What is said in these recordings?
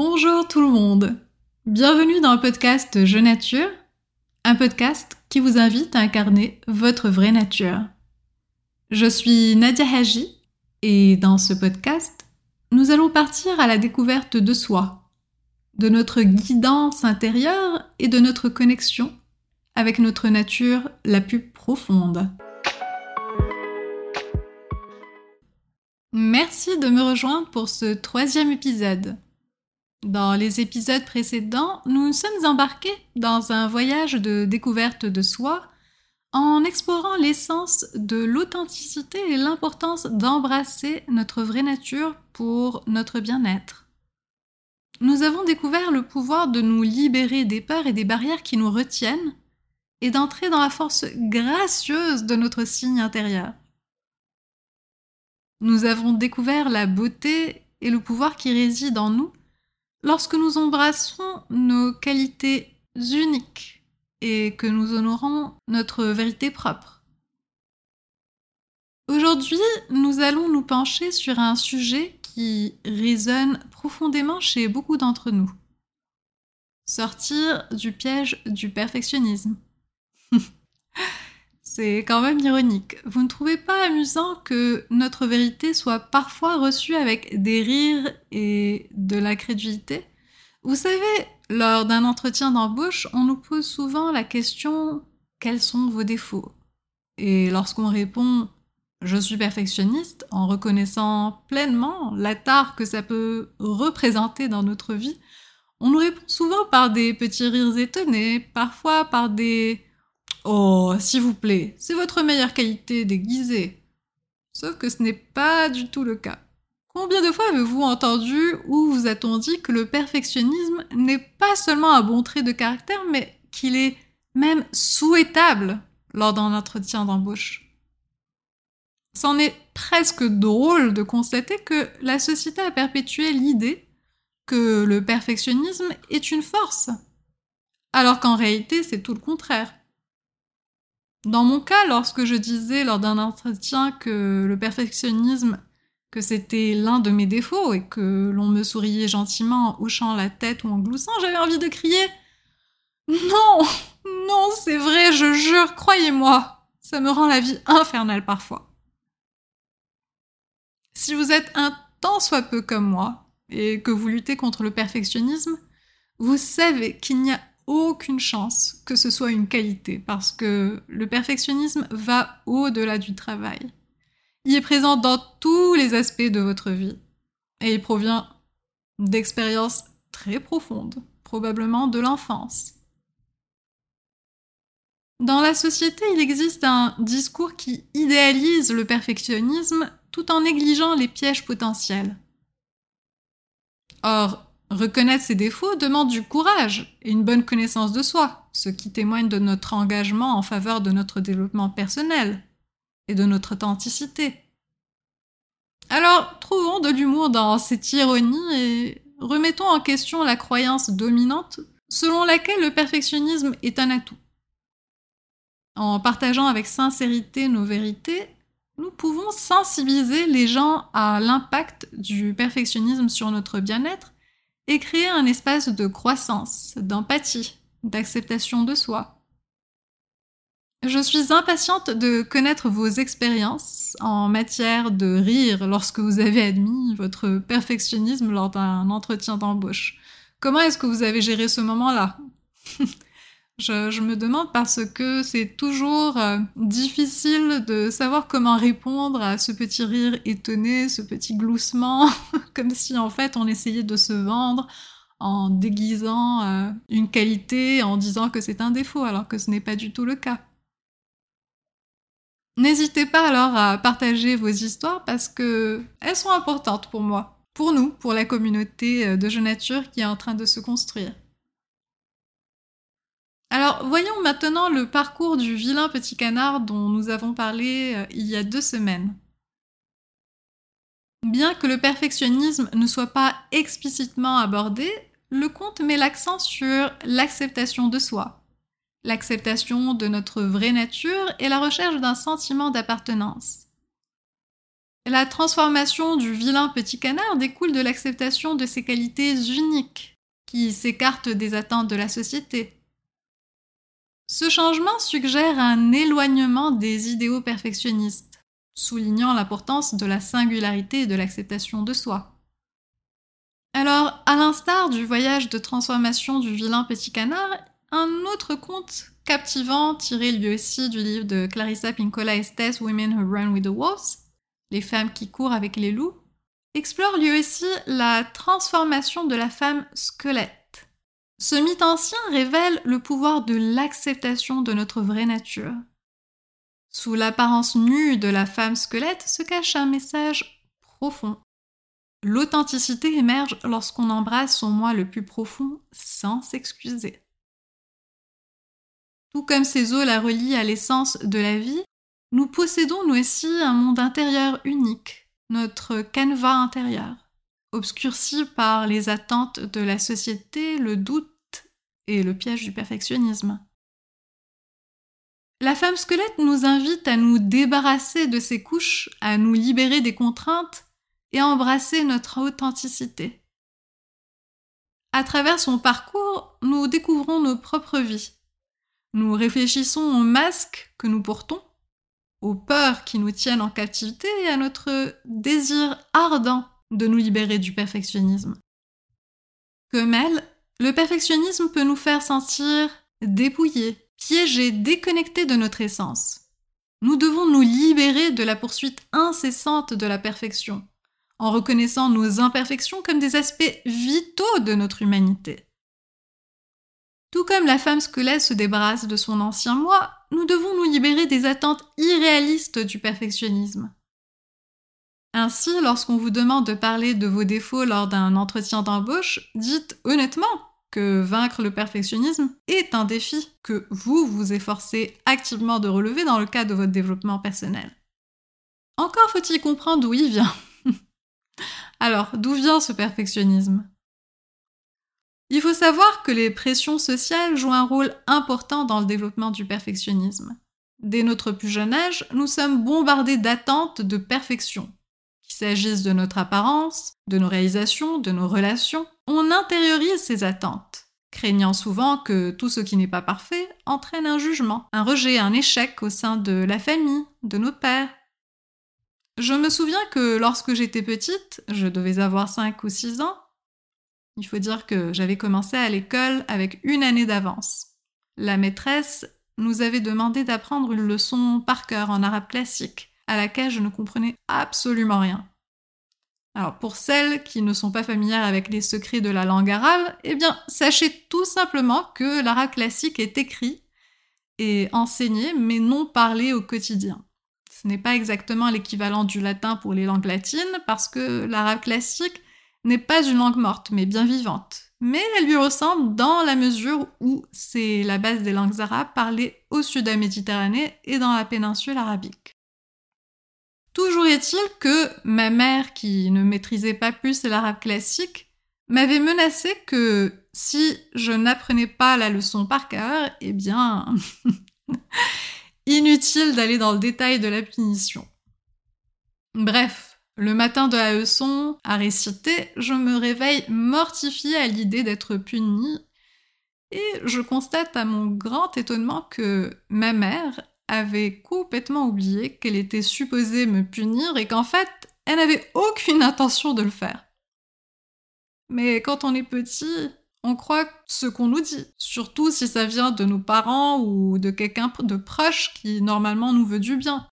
Bonjour tout le monde. Bienvenue dans le podcast Je Nature, un podcast qui vous invite à incarner votre vraie nature. Je suis Nadia Haji et dans ce podcast, nous allons partir à la découverte de soi, de notre guidance intérieure et de notre connexion avec notre nature la plus profonde. Merci de me rejoindre pour ce troisième épisode. Dans les épisodes précédents, nous sommes embarqués dans un voyage de découverte de soi en explorant l'essence de l'authenticité et l'importance d'embrasser notre vraie nature pour notre bien-être. Nous avons découvert le pouvoir de nous libérer des peurs et des barrières qui nous retiennent et d'entrer dans la force gracieuse de notre signe intérieur. Nous avons découvert la beauté et le pouvoir qui réside en nous Lorsque nous embrassons nos qualités uniques et que nous honorons notre vérité propre. Aujourd'hui, nous allons nous pencher sur un sujet qui résonne profondément chez beaucoup d'entre nous. Sortir du piège du perfectionnisme. C'est quand même ironique. Vous ne trouvez pas amusant que notre vérité soit parfois reçue avec des rires et de l'incrédulité Vous savez, lors d'un entretien d'embauche, on nous pose souvent la question quels sont vos défauts? Et lorsqu'on répond je suis perfectionniste en reconnaissant pleinement la tare que ça peut représenter dans notre vie, on nous répond souvent par des petits rires étonnés, parfois par des Oh, s'il vous plaît, c'est votre meilleure qualité déguisée. Sauf que ce n'est pas du tout le cas. Combien de fois avez-vous entendu ou vous a-t-on dit que le perfectionnisme n'est pas seulement un bon trait de caractère, mais qu'il est même souhaitable lors d'un entretien d'embauche? C'en est presque drôle de constater que la société a perpétué l'idée que le perfectionnisme est une force, alors qu'en réalité c'est tout le contraire. Dans mon cas, lorsque je disais lors d'un entretien que le perfectionnisme, que c'était l'un de mes défauts et que l'on me souriait gentiment en hochant la tête ou en gloussant, j'avais envie de crier Non Non, c'est vrai, je jure, croyez-moi Ça me rend la vie infernale parfois. Si vous êtes un tant soit peu comme moi, et que vous luttez contre le perfectionnisme, vous savez qu'il n'y a aucune chance que ce soit une qualité, parce que le perfectionnisme va au-delà du travail. Il est présent dans tous les aspects de votre vie, et il provient d'expériences très profondes, probablement de l'enfance. Dans la société, il existe un discours qui idéalise le perfectionnisme tout en négligeant les pièges potentiels. Or, Reconnaître ses défauts demande du courage et une bonne connaissance de soi, ce qui témoigne de notre engagement en faveur de notre développement personnel et de notre authenticité. Alors, trouvons de l'humour dans cette ironie et remettons en question la croyance dominante selon laquelle le perfectionnisme est un atout. En partageant avec sincérité nos vérités, nous pouvons sensibiliser les gens à l'impact du perfectionnisme sur notre bien-être et créer un espace de croissance, d'empathie, d'acceptation de soi. Je suis impatiente de connaître vos expériences en matière de rire lorsque vous avez admis votre perfectionnisme lors d'un entretien d'embauche. Comment est-ce que vous avez géré ce moment-là? Je, me demande parce que c'est toujours euh, difficile de savoir comment répondre à ce petit rire étonné, ce petit gloussement, comme si en fait on essayait de se vendre en déguisant euh, une qualité, en disant que c'est un défaut, alors que ce n'est pas du tout le cas. N'hésitez pas alors à partager vos histoires parce que elles sont importantes pour moi, pour nous, pour la communauté euh, de Jeux Nature qui est en train de se construire. Alors, voyons maintenant le parcours du vilain petit canard dont nous avons parlé euh, il y a deux semaines. Bien que le perfectionnisme ne soit pas explicitement abordé, le conte met l'accent sur l'acceptation de soi, l'acceptation de notre vraie nature et la recherche d'un sentiment d'appartenance. La transformation du vilain petit canard découle de l'acceptation de ses qualités uniques, qui s'écartent des attentes de la société. Ce changement suggère un éloignement des idéaux perfectionnistes, soulignant l'importance de la singularité et de l'acceptation de soi. Alors, à l'instar du voyage de transformation du vilain petit canard, un autre conte captivant, tiré lui aussi du livre de Clarissa Pinkola Estes Women Who Run with the Wolves, Les femmes qui courent avec les loups, explore lui aussi la transformation de la femme squelette. Ce mythe ancien révèle le pouvoir de l'acceptation de notre vraie nature. Sous l'apparence nue de la femme squelette se cache un message profond. L'authenticité émerge lorsqu'on embrasse son moi le plus profond sans s'excuser. Tout comme ces eaux la relient à l'essence de la vie, nous possédons nous aussi un monde intérieur unique, notre canevas intérieur, obscurci par les attentes de la société, le doute et le piège du perfectionnisme. La femme squelette nous invite à nous débarrasser de ces couches, à nous libérer des contraintes et à embrasser notre authenticité. À travers son parcours, nous découvrons nos propres vies. Nous réfléchissons aux masques que nous portons, aux peurs qui nous tiennent en captivité et à notre désir ardent de nous libérer du perfectionnisme. Comme elle, le perfectionnisme peut nous faire sentir dépouillés, piégés, déconnectés de notre essence. Nous devons nous libérer de la poursuite incessante de la perfection, en reconnaissant nos imperfections comme des aspects vitaux de notre humanité. Tout comme la femme squelette se débarrasse de son ancien moi, nous devons nous libérer des attentes irréalistes du perfectionnisme. Ainsi, lorsqu'on vous demande de parler de vos défauts lors d'un entretien d'embauche, dites honnêtement que vaincre le perfectionnisme est un défi que vous vous efforcez activement de relever dans le cadre de votre développement personnel. Encore faut-il comprendre d'où il vient. Alors, d'où vient ce perfectionnisme? Il faut savoir que les pressions sociales jouent un rôle important dans le développement du perfectionnisme. Dès notre plus jeune âge, nous sommes bombardés d'attentes de perfection. S'agisse de notre apparence, de nos réalisations, de nos relations, on intériorise ces attentes, craignant souvent que tout ce qui n'est pas parfait entraîne un jugement, un rejet, un échec au sein de la famille, de nos pères. Je me souviens que lorsque j'étais petite, je devais avoir 5 ou 6 ans, il faut dire que j'avais commencé à l'école avec une année d'avance. La maîtresse nous avait demandé d'apprendre une leçon par cœur en arabe classique, à laquelle je ne comprenais absolument rien. Alors pour celles qui ne sont pas familières avec les secrets de la langue arabe, eh bien sachez tout simplement que l'arabe classique est écrit et enseigné, mais non parlé au quotidien. Ce n'est pas exactement l'équivalent du latin pour les langues latines, parce que l'arabe classique n'est pas une langue morte, mais bien vivante. Mais elle lui ressemble dans la mesure où c'est la base des langues arabes parlées au sud de la Méditerranée et dans la péninsule arabique. Toujours est-il que ma mère, qui ne maîtrisait pas plus l'arabe classique, m'avait menacé que si je n'apprenais pas la leçon par cœur, eh bien, inutile d'aller dans le détail de la punition. Bref, le matin de la leçon à réciter, je me réveille mortifiée à l'idée d'être punie et je constate à mon grand étonnement que ma mère avait complètement oublié qu'elle était supposée me punir et qu'en fait, elle n'avait aucune intention de le faire. Mais quand on est petit, on croit ce qu'on nous dit, surtout si ça vient de nos parents ou de quelqu'un de proche qui normalement nous veut du bien.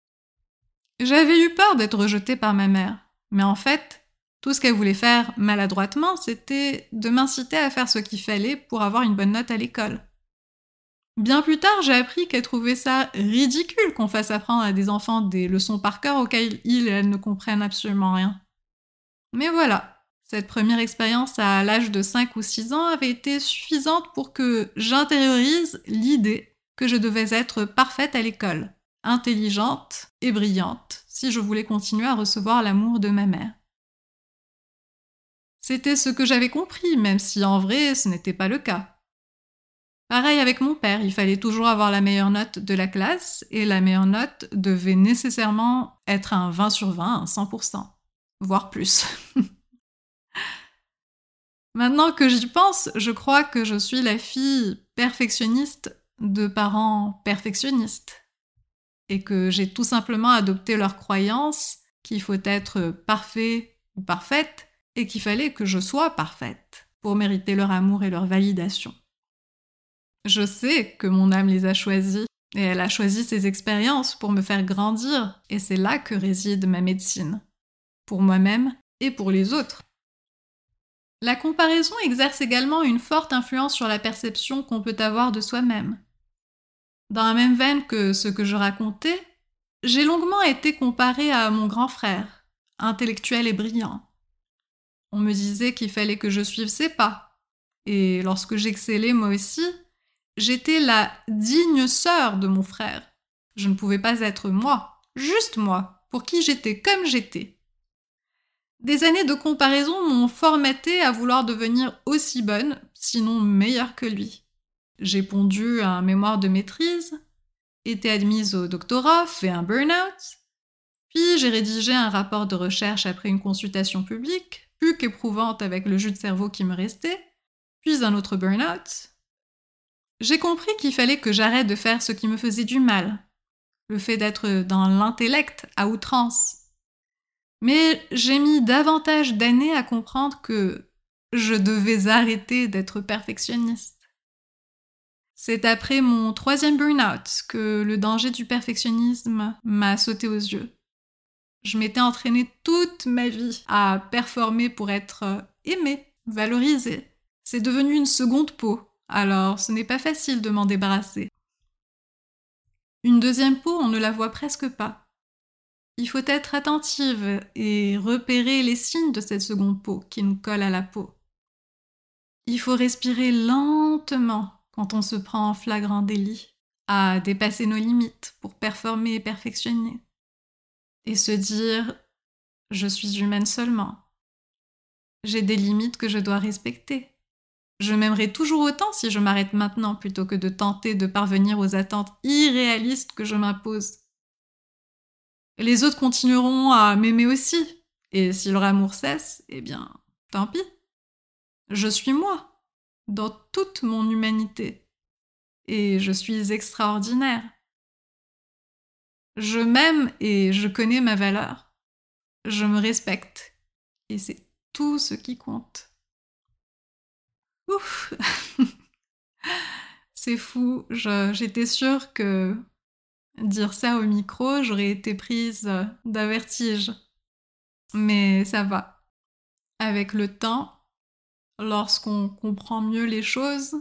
J'avais eu peur d'être rejetée par ma mère, mais en fait, tout ce qu'elle voulait faire maladroitement, c'était de m'inciter à faire ce qu'il fallait pour avoir une bonne note à l'école. Bien plus tard, j'ai appris qu'elle trouvait ça ridicule qu'on fasse apprendre à des enfants des leçons par cœur auxquelles ils et elles ne comprennent absolument rien. Mais voilà, cette première expérience à l'âge de 5 ou 6 ans avait été suffisante pour que j'intériorise l'idée que je devais être parfaite à l'école intelligente et brillante si je voulais continuer à recevoir l'amour de ma mère. C'était ce que j'avais compris, même si en vrai ce n'était pas le cas. Pareil avec mon père, il fallait toujours avoir la meilleure note de la classe et la meilleure note devait nécessairement être un 20 sur 20, un 100%, voire plus. Maintenant que j'y pense, je crois que je suis la fille perfectionniste de parents perfectionnistes et que j'ai tout simplement adopté leur croyance qu'il faut être parfait ou parfaite et qu'il fallait que je sois parfaite pour mériter leur amour et leur validation. Je sais que mon âme les a choisis et elle a choisi ces expériences pour me faire grandir et c'est là que réside ma médecine, pour moi-même et pour les autres. La comparaison exerce également une forte influence sur la perception qu'on peut avoir de soi-même. Dans la même veine que ce que je racontais, j'ai longuement été comparée à mon grand frère, intellectuel et brillant. On me disait qu'il fallait que je suive ses pas, et lorsque j'excellais moi aussi, j'étais la digne sœur de mon frère. Je ne pouvais pas être moi, juste moi, pour qui j'étais comme j'étais. Des années de comparaison m'ont formaté à vouloir devenir aussi bonne, sinon meilleure que lui. J'ai pondu un mémoire de maîtrise, été admise au doctorat, fait un burn-out, puis j'ai rédigé un rapport de recherche après une consultation publique, plus qu'éprouvante avec le jus de cerveau qui me restait, puis un autre burn-out. J'ai compris qu'il fallait que j'arrête de faire ce qui me faisait du mal, le fait d'être dans l'intellect à outrance, mais j'ai mis davantage d'années à comprendre que je devais arrêter d'être perfectionniste. C'est après mon troisième burn-out que le danger du perfectionnisme m'a sauté aux yeux. Je m'étais entraînée toute ma vie à performer pour être aimée, valorisée. C'est devenu une seconde peau, alors ce n'est pas facile de m'en débarrasser. Une deuxième peau, on ne la voit presque pas. Il faut être attentive et repérer les signes de cette seconde peau qui nous colle à la peau. Il faut respirer lentement quand on se prend en flagrant délit, à dépasser nos limites pour performer et perfectionner. Et se dire je suis humaine seulement. J'ai des limites que je dois respecter. Je m'aimerai toujours autant si je m'arrête maintenant plutôt que de tenter de parvenir aux attentes irréalistes que je m'impose. Les autres continueront à m'aimer aussi. Et si leur amour cesse, eh bien, tant pis. Je suis moi, dans toute mon humanité. Et je suis extraordinaire. Je m'aime et je connais ma valeur. Je me respecte. Et c'est tout ce qui compte. C'est fou. J'étais sûre que Dire ça au micro, j'aurais été prise d'un vertige. Mais ça va. Avec le temps, lorsqu'on comprend mieux les choses,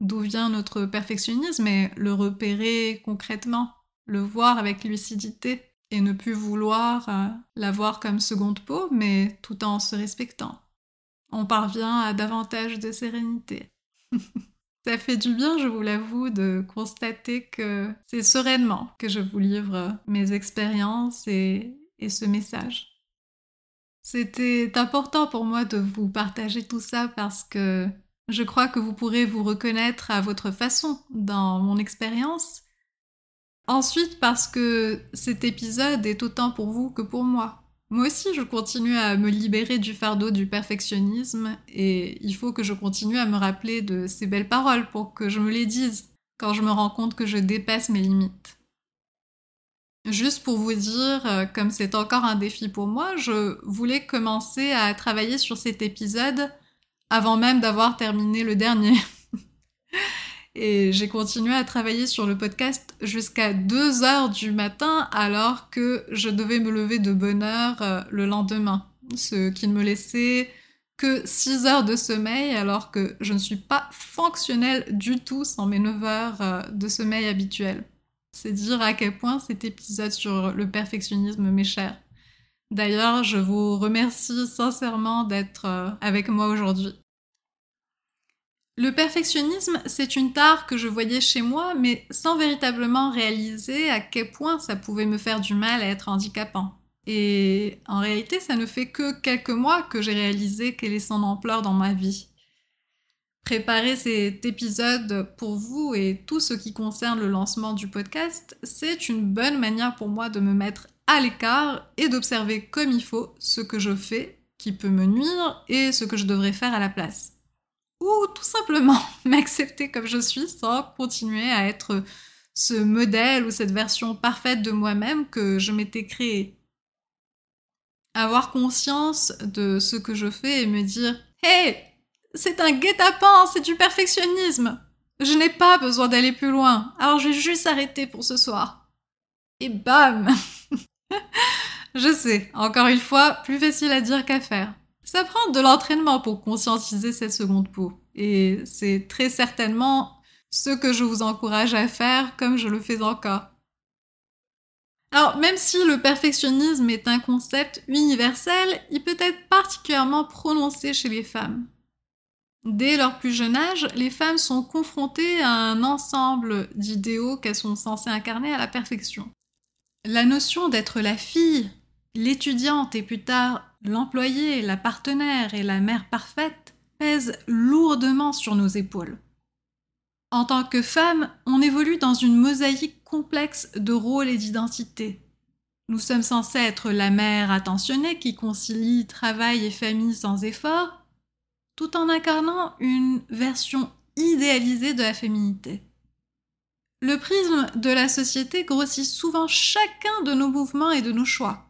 d'où vient notre perfectionnisme et le repérer concrètement, le voir avec lucidité et ne plus vouloir euh, l'avoir comme seconde peau, mais tout en se respectant. On parvient à davantage de sérénité. Ça fait du bien, je vous l'avoue, de constater que c'est sereinement que je vous livre mes expériences et, ce message. C'était important pour moi de vous partager tout ça parce que je crois que vous pourrez vous reconnaître à votre façon dans mon expérience. Ensuite parce que cet épisode est autant pour vous que pour moi. Moi aussi, je continue à me libérer du fardeau du perfectionnisme et il faut que je continue à me rappeler de ces belles paroles pour que je me les dise quand je me rends compte que je dépasse mes limites. Juste pour vous dire, euh, comme c'est encore un défi pour moi, je voulais commencer à travailler sur cet épisode avant même d'avoir terminé le dernier. Et j'ai continué à travailler sur le podcast jusqu'à 2 heures du matin alors que je devais me lever de bonne heure euh, le lendemain. Ce qui ne me laissait que 6 heures de sommeil alors que je ne suis pas fonctionnelle du tout sans mes 9 heures euh, de sommeil habituel. C'est dire à quel point cet épisode sur le perfectionnisme m'est cher. D'ailleurs, je vous remercie sincèrement d'être euh, avec moi aujourd'hui. Le perfectionnisme, c'est une tare que je voyais chez moi, mais sans véritablement réaliser à quel point ça pouvait me faire du mal à être handicapant. Et en réalité, ça ne fait que quelques mois que j'ai réalisé quelle est son ampleur dans ma vie. Préparer cet épisode pour vous et tout ce qui concerne le lancement du podcast, c'est une bonne manière pour moi de me mettre à l'écart et d'observer comme il faut ce que je fais qui peut me nuire et ce que je devrais faire à la place. Ou tout simplement m'accepter comme je suis sans continuer à être ce modèle ou cette version parfaite de moi-même que je m'étais créée. Avoir conscience de ce que je fais et me dire Hey, c'est un guet-apens, c'est du perfectionnisme. Je n'ai pas besoin d'aller plus loin, alors je vais juste arrêter pour ce soir. Et bam Je sais, encore une fois, plus facile à dire qu'à faire. Ça prend de l'entraînement pour conscientiser cette seconde peau. Et c'est très certainement ce que je vous encourage à faire comme je le fais encore. Alors, même si le perfectionnisme est un concept universel, il peut être particulièrement prononcé chez les femmes. Dès leur plus jeune âge, les femmes sont confrontées à un ensemble d'idéaux qu'elles sont censées incarner à la perfection. La notion d'être la fille, l'étudiante et plus tard l'employée, la partenaire et la mère parfaite pèse lourdement sur nos épaules. En tant que femme, on évolue dans une mosaïque complexe de rôles et d'identités. Nous sommes censés être la mère attentionnée qui concilie travail et famille sans effort, tout en incarnant une version idéalisée de la féminité. Le prisme de la société grossit souvent chacun de nos mouvements et de nos choix,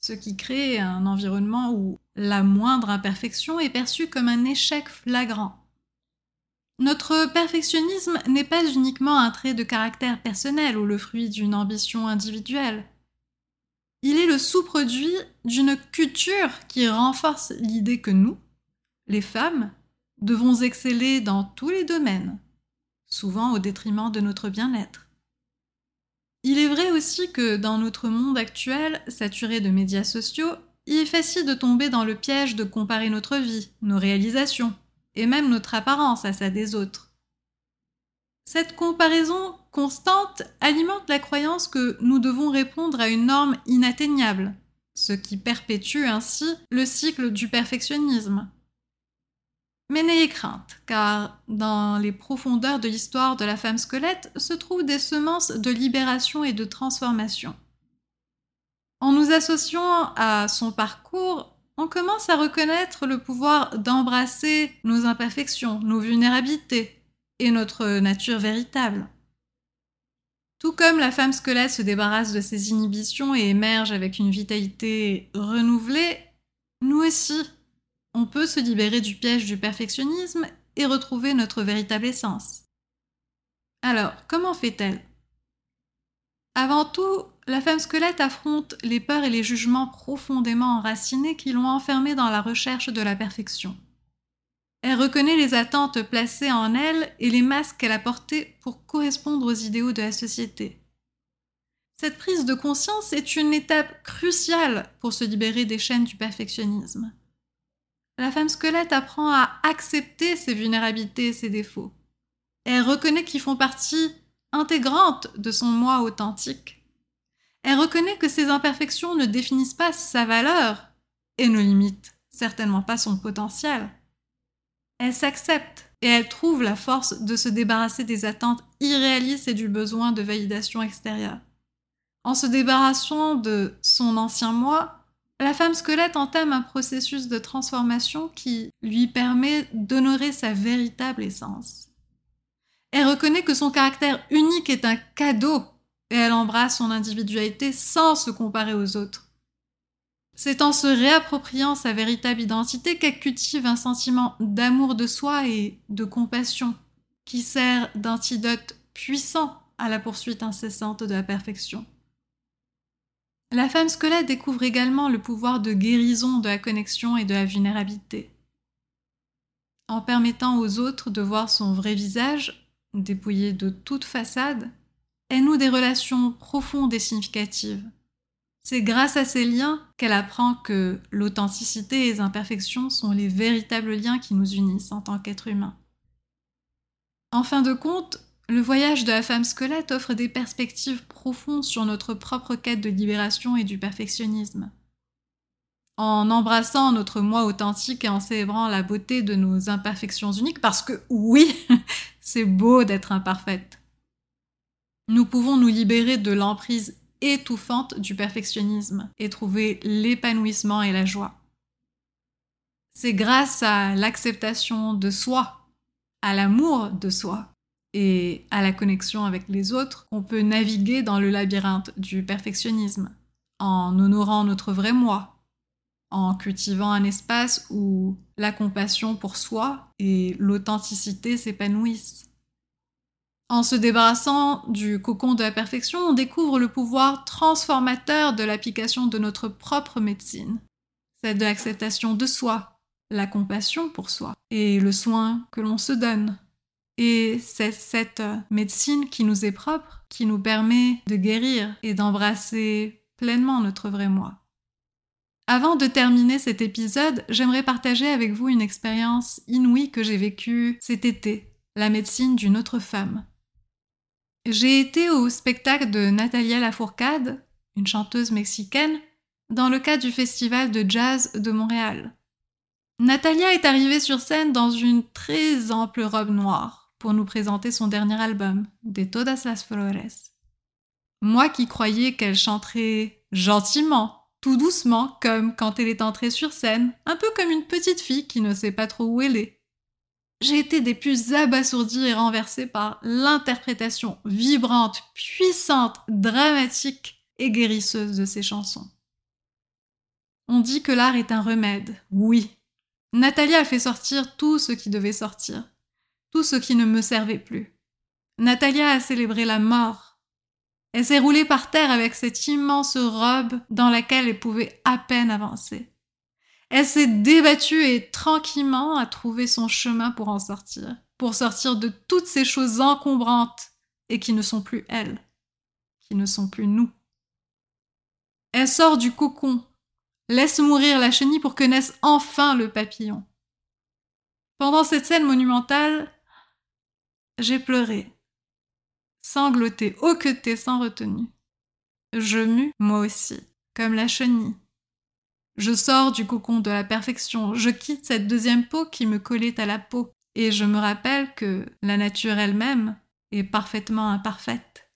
ce qui crée un environnement où la moindre imperfection est perçue comme un échec flagrant. Notre perfectionnisme n'est pas uniquement un trait de caractère personnel ou le fruit d'une ambition individuelle. Il est le sous-produit d'une culture qui renforce l'idée que nous, les femmes, devons exceller dans tous les domaines, souvent au détriment de notre bien-être. Il est vrai aussi que dans notre monde actuel, saturé de médias sociaux, il est facile de tomber dans le piège de comparer notre vie, nos réalisations, et même notre apparence à ça des autres. Cette comparaison constante alimente la croyance que nous devons répondre à une norme inatteignable, ce qui perpétue ainsi le cycle du perfectionnisme. Mais n'ayez crainte, car dans les profondeurs de l'histoire de la femme squelette se trouvent des semences de libération et de transformation. En nous associant à son parcours, on commence à reconnaître le pouvoir d'embrasser nos imperfections, nos vulnérabilités et notre nature véritable. Tout comme la femme squelette se débarrasse de ses inhibitions et émerge avec une vitalité renouvelée, nous aussi, on peut se libérer du piège du perfectionnisme et retrouver notre véritable essence. Alors, comment fait-elle? Avant tout, la femme squelette affronte les peurs et les jugements profondément enracinés qui l'ont enfermée dans la recherche de la perfection. Elle reconnaît les attentes placées en elle et les masques qu'elle a portés pour correspondre aux idéaux de la société. Cette prise de conscience est une étape cruciale pour se libérer des chaînes du perfectionnisme la femme squelette apprend à accepter ses vulnérabilités et ses défauts. Elle reconnaît qu'ils font partie intégrante de son moi authentique. Elle reconnaît que ses imperfections ne définissent pas sa valeur et ne limitent certainement pas son potentiel. Elle s'accepte et elle trouve la force de se débarrasser des attentes irréalistes et du besoin de validation extérieure. En se débarrassant de son ancien moi, la femme squelette entame un processus de transformation qui lui permet d'honorer sa véritable essence. Elle reconnaît que son caractère unique est un cadeau et elle embrasse son individualité sans se comparer aux autres. C'est en se réappropriant sa véritable identité qu'elle cultive un sentiment d'amour de soi et de compassion qui sert d'antidote puissant à la poursuite incessante de la perfection. La femme squelette découvre également le pouvoir de guérison de la connexion et de la vulnérabilité. En permettant aux autres de voir son vrai visage, dépouillé de toute façade, elle noue des relations profondes et significatives. C'est grâce à ces liens qu'elle apprend que l'authenticité et les imperfections sont les véritables liens qui nous unissent en tant qu'êtres humains. En fin de compte, le voyage de la femme squelette offre des perspectives profondes sur notre propre quête de libération et du perfectionnisme. en embrassant notre moi authentique et en célébrant la beauté de nos imperfections uniques, parce que oui, c'est beau d'être imparfaite. Nous pouvons nous libérer de l'emprise étouffante du perfectionnisme et trouver l'épanouissement et la joie. C'est grâce à l'acceptation de soi, à l'amour de soi et à la connexion avec les autres qu'on peut naviguer dans le labyrinthe du perfectionnisme, en honorant notre vrai moi, en cultivant un espace où la compassion pour soi et l'authenticité s'épanouissent. En se débarrassant du cocon de la perfection, on découvre le pouvoir transformateur de l'application de notre propre médecine, celle de l'acceptation de soi, la compassion pour soi et le soin que l'on se donne. Et c'est cette médecine qui nous est propre, qui nous permet de guérir et d'embrasser pleinement notre vrai moi. Avant de terminer cet épisode, j'aimerais partager avec vous une expérience inouïe que j'ai vécue cet été, la médecine d'une autre femme. J'ai été au spectacle de Natalia Lafourcade, une chanteuse mexicaine, dans le cadre du festival de jazz de Montréal. Natalia est arrivée sur scène dans une très ample robe noire pour nous présenter son dernier album, De Todas las Flores. Moi qui croyais qu'elle chanterait gentiment, tout doucement, comme quand elle est entrée sur scène, un peu comme une petite fille qui ne sait pas trop où elle est. J'ai été des plus abasourdis et renversés par l'interprétation vibrante, puissante, dramatique et guérisseuse de ces chansons. On dit que l'art est un remède, oui. Natalia a fait sortir tout ce qui devait sortir, tout ce qui ne me servait plus. Natalia a célébré la mort. Elle s'est roulée par terre avec cette immense robe dans laquelle elle pouvait à peine avancer. Elle s'est débattue et tranquillement a trouvé son chemin pour en sortir, pour sortir de toutes ces choses encombrantes et qui ne sont plus elle, qui ne sont plus nous. Elle sort du cocon, laisse mourir la chenille pour que naisse enfin le papillon. Pendant cette scène monumentale, j'ai pleuré, sangloté, hoqueté sans retenue. Je mus, moi aussi, comme la chenille. Je sors du cocon de la perfection, je quitte cette deuxième peau qui me collait à la peau, et je me rappelle que la nature elle-même est parfaitement imparfaite.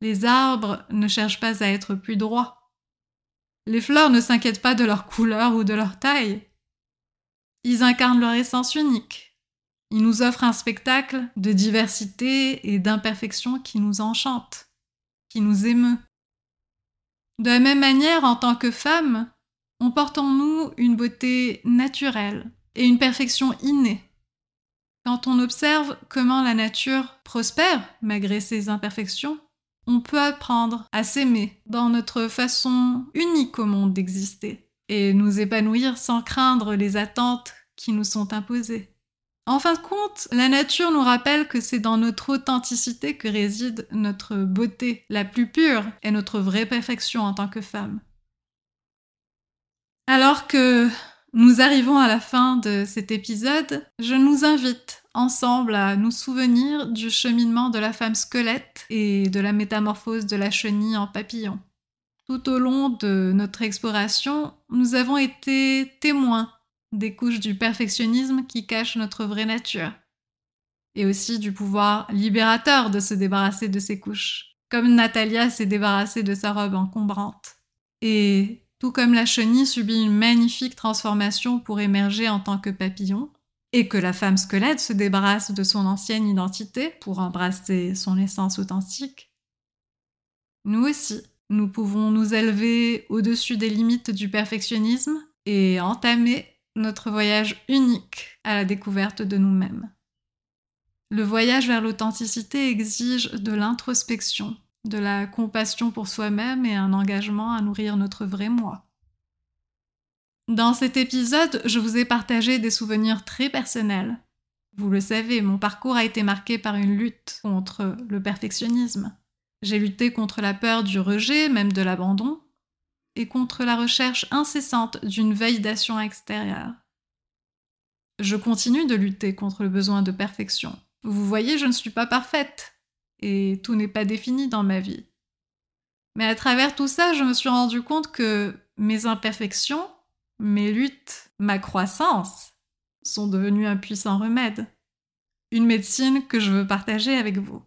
Les arbres ne cherchent pas à être plus droits. Les fleurs ne s'inquiètent pas de leur couleur ou de leur taille. Ils incarnent leur essence unique. Ils nous offrent un spectacle de diversité et d'imperfection qui nous enchante, qui nous émeut. De la même manière, en tant que femme, on porte en nous une beauté naturelle et une perfection innée. Quand on observe comment la nature prospère malgré ses imperfections, on peut apprendre à s'aimer dans notre façon unique au monde d'exister et nous épanouir sans craindre les attentes qui nous sont imposées. En fin de compte, la nature nous rappelle que c'est dans notre authenticité que réside notre beauté la plus pure et notre vraie perfection en tant que femme. Alors que nous arrivons à la fin de cet épisode, je nous invite ensemble à nous souvenir du cheminement de la femme squelette et de la métamorphose de la chenille en papillon. Tout au long de notre exploration, nous avons été témoins des couches du perfectionnisme qui cachent notre vraie nature, et aussi du pouvoir libérateur de se débarrasser de ces couches, comme Natalia s'est débarrassée de sa robe encombrante. Et tout comme la chenille subit une magnifique transformation pour émerger en tant que papillon, et que la femme squelette se débarrasse de son ancienne identité pour embrasser son essence authentique, nous aussi, nous pouvons nous élever au-dessus des limites du perfectionnisme et entamer notre voyage unique à la découverte de nous-mêmes. Le voyage vers l'authenticité exige de l'introspection, de la compassion pour soi-même et un engagement à nourrir notre vrai moi. Dans cet épisode, je vous ai partagé des souvenirs très personnels. Vous le savez, mon parcours a été marqué par une lutte contre le perfectionnisme. J'ai lutté contre la peur du rejet, même de l'abandon, et contre la recherche incessante d'une validation extérieure. Je continue de lutter contre le besoin de perfection. Vous voyez, je ne suis pas parfaite, et tout n'est pas défini dans ma vie. Mais à travers tout ça, je me suis rendu compte que mes imperfections, mes luttes, ma croissance sont devenues un puissant remède. Une médecine que je veux partager avec vous.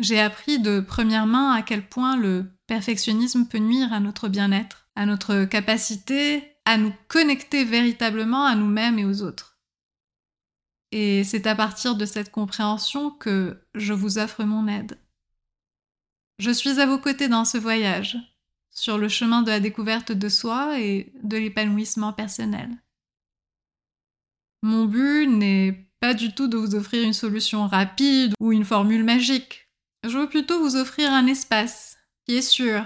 J'ai appris de première main à quel point le perfectionnisme peut nuire à notre bien-être, à notre capacité à nous connecter véritablement à nous-mêmes et aux autres. Et c'est à partir de cette compréhension que je vous offre mon aide. Je suis à vos côtés dans ce voyage, sur le chemin de la découverte de soi et de l'épanouissement personnel. Mon but n'est pas du tout de vous offrir une solution rapide ou une formule magique. Je veux plutôt vous offrir un espace qui est sûr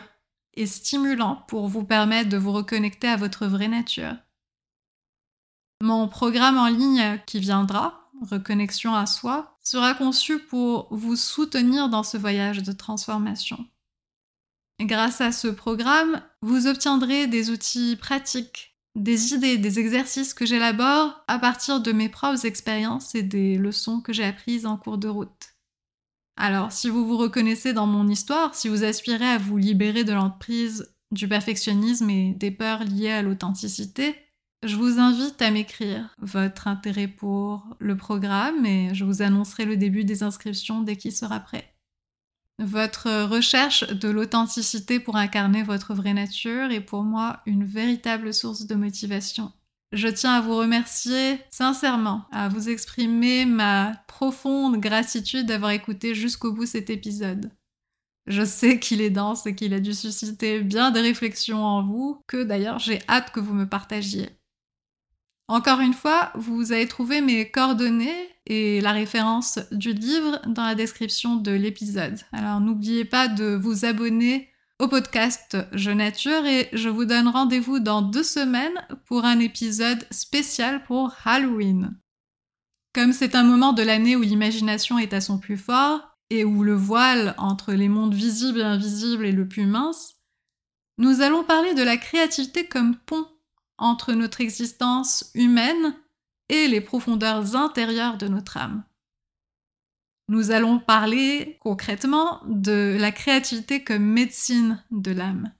et stimulant pour vous permettre de vous reconnecter à votre vraie nature. Mon programme en ligne qui viendra, Reconnexion à soi, sera conçu pour vous soutenir dans ce voyage de transformation. Grâce à ce programme, vous obtiendrez des outils pratiques, des idées, des exercices que j'élabore à partir de mes propres expériences et des leçons que j'ai apprises en cours de route. Alors, si vous vous reconnaissez dans mon histoire, si vous aspirez à vous libérer de l'emprise du perfectionnisme et des peurs liées à l'authenticité, je vous invite à m'écrire votre intérêt pour le programme et je vous annoncerai le début des inscriptions dès qu'il sera prêt. Votre recherche de l'authenticité pour incarner votre vraie nature est pour moi une véritable source de motivation je tiens à vous remercier sincèrement, à vous exprimer ma profonde gratitude d'avoir écouté jusqu'au bout cet épisode. Je sais qu'il est dense et qu'il a dû susciter bien des réflexions en vous, que d'ailleurs j'ai hâte que vous me partagiez. Encore une fois, vous avez trouvé mes coordonnées et la référence du livre dans la description de l'épisode. Alors n'oubliez pas de vous abonner au podcast Je Nature et je vous donne rendez-vous dans deux semaines pour un épisode spécial pour Halloween. Comme c'est un moment de l'année où l'imagination est à son plus fort et où le voile entre les mondes visibles et invisibles est le plus mince, nous allons parler de la créativité comme pont entre notre existence humaine et les profondeurs intérieures de notre âme nous allons parler concrètement de la créativité comme médecine de l'âme.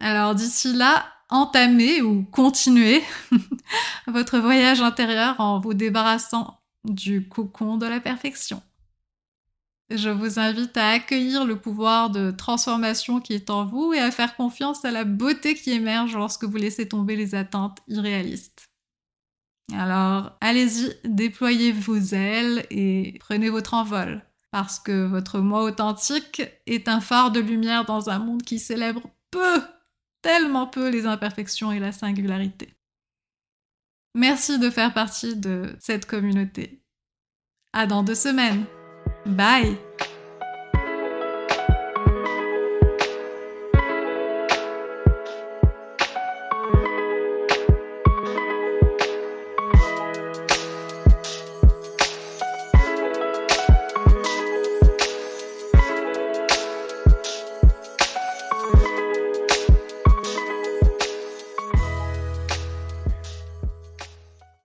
Alors d'ici là, entamez ou continuez votre voyage intérieur en vous débarrassant du cocon de la perfection. Je vous invite à accueillir le pouvoir de transformation qui est en vous et à faire confiance à la beauté qui émerge lorsque vous laissez tomber les attentes irréalistes. Alors, allez-y, déployez vos ailes et prenez votre envol, parce que votre moi authentique est un phare de lumière dans un monde qui célèbre peu, tellement peu les imperfections et la singularité. Merci de faire partie de cette communauté. À dans deux semaines. Bye